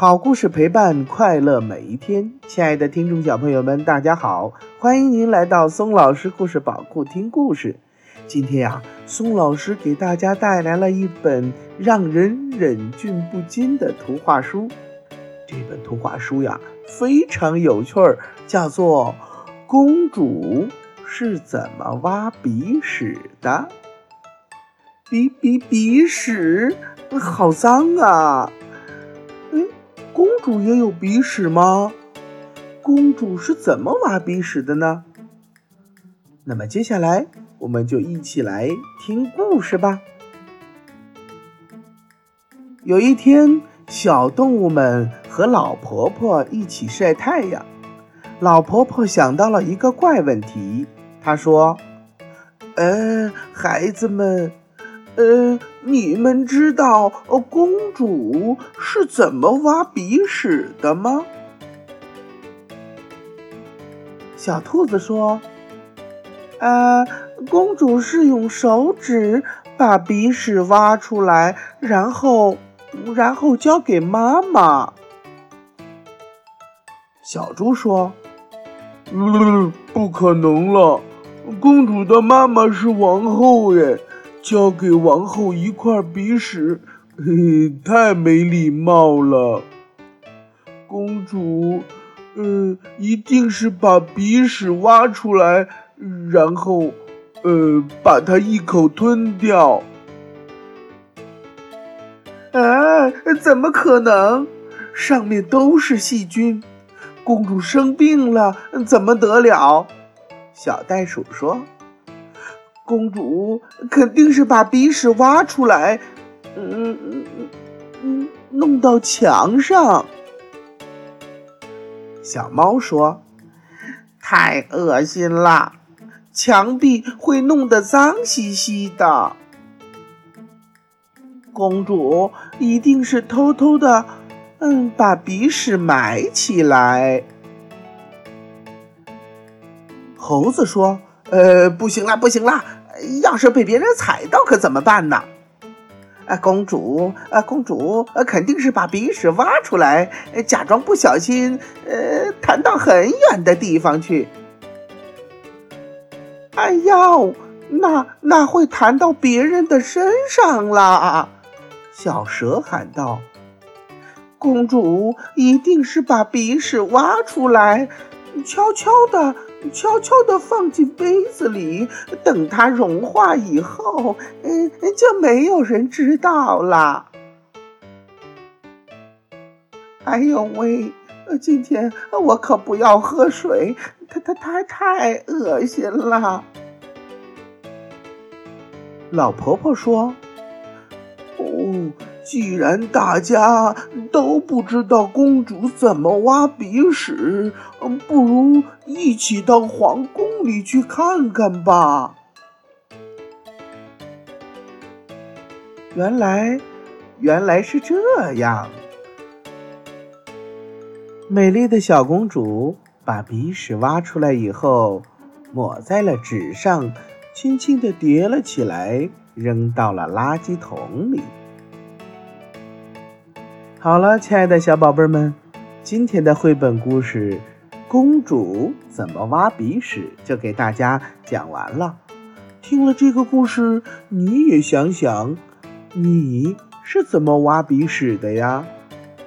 好故事陪伴快乐每一天，亲爱的听众小朋友们，大家好，欢迎您来到松老师故事宝库听故事。今天呀，松老师给大家带来了一本让人忍俊不禁的图画书。这本图画书呀，非常有趣儿，叫做《公主是怎么挖鼻屎的》。鼻鼻鼻屎，好脏啊！公主也有鼻屎吗？公主是怎么挖鼻屎的呢？那么接下来我们就一起来听故事吧。有一天，小动物们和老婆婆一起晒太阳。老婆婆想到了一个怪问题，她说：“呃，孩子们。”呃，你们知道公主是怎么挖鼻屎的吗？小兔子说：“呃，公主是用手指把鼻屎挖出来，然后，然后交给妈妈。”小猪说：“嗯，不可能了，公主的妈妈是王后耶。”交给王后一块鼻屎，嘿嘿，太没礼貌了。公主，呃，一定是把鼻屎挖出来，然后，呃，把它一口吞掉。啊，怎么可能？上面都是细菌，公主生病了，怎么得了？小袋鼠说。公主肯定是把鼻屎挖出来，嗯嗯嗯，弄到墙上。小猫说：“太恶心了，墙壁会弄得脏兮兮的。”公主一定是偷偷的，嗯，把鼻屎埋起来。猴子说：“呃，不行啦，不行啦。”要是被别人踩到可怎么办呢？啊，公主，啊，公主，肯定是把鼻屎挖出来，假装不小心，呃，弹到很远的地方去。哎呦，那那会弹到别人的身上啦！小蛇喊道：“公主一定是把鼻屎挖出来，悄悄的。”悄悄地放进杯子里，等它融化以后，嗯，就没有人知道了。哎呦喂，今天我可不要喝水，它它太太恶心了。老婆婆说：“哦。”既然大家都不知道公主怎么挖鼻屎，不如一起到皇宫里去看看吧。原来，原来是这样。美丽的小公主把鼻屎挖出来以后，抹在了纸上，轻轻地叠了起来，扔到了垃圾桶里。好了，亲爱的小宝贝们，今天的绘本故事《公主怎么挖鼻屎》就给大家讲完了。听了这个故事，你也想想，你是怎么挖鼻屎的呀？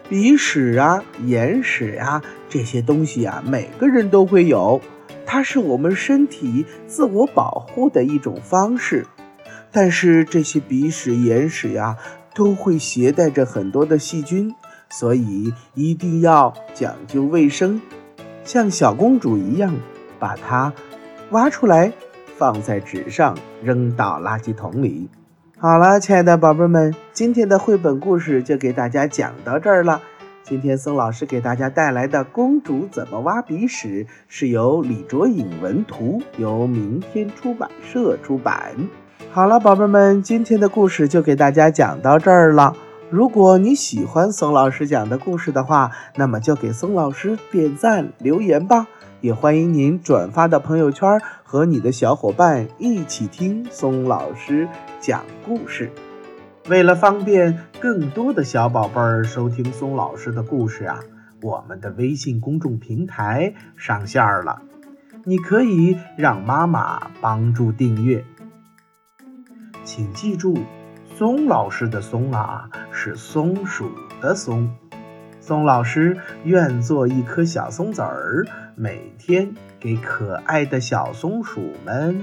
鼻屎啊，眼屎呀，这些东西啊，每个人都会有，它是我们身体自我保护的一种方式。但是这些鼻屎、眼屎呀，都会携带着很多的细菌，所以一定要讲究卫生，像小公主一样，把它挖出来，放在纸上，扔到垃圾桶里。好了，亲爱的宝贝们，今天的绘本故事就给大家讲到这儿了。今天宋老师给大家带来的《公主怎么挖鼻屎》是由李卓颖文图，由明天出版社出版。好了，宝贝们，今天的故事就给大家讲到这儿了。如果你喜欢宋老师讲的故事的话，那么就给宋老师点赞留言吧。也欢迎您转发到朋友圈，和你的小伙伴一起听宋老师讲故事。为了方便更多的小宝贝儿收听松老师的故事啊，我们的微信公众平台上线了，你可以让妈妈帮助订阅。请记住，松老师的“松”啊，是松鼠的“松”。松老师愿做一颗小松子儿，每天给可爱的小松鼠们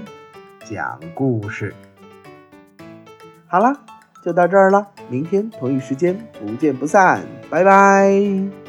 讲故事。好了，就到这儿了，明天同一时间不见不散，拜拜。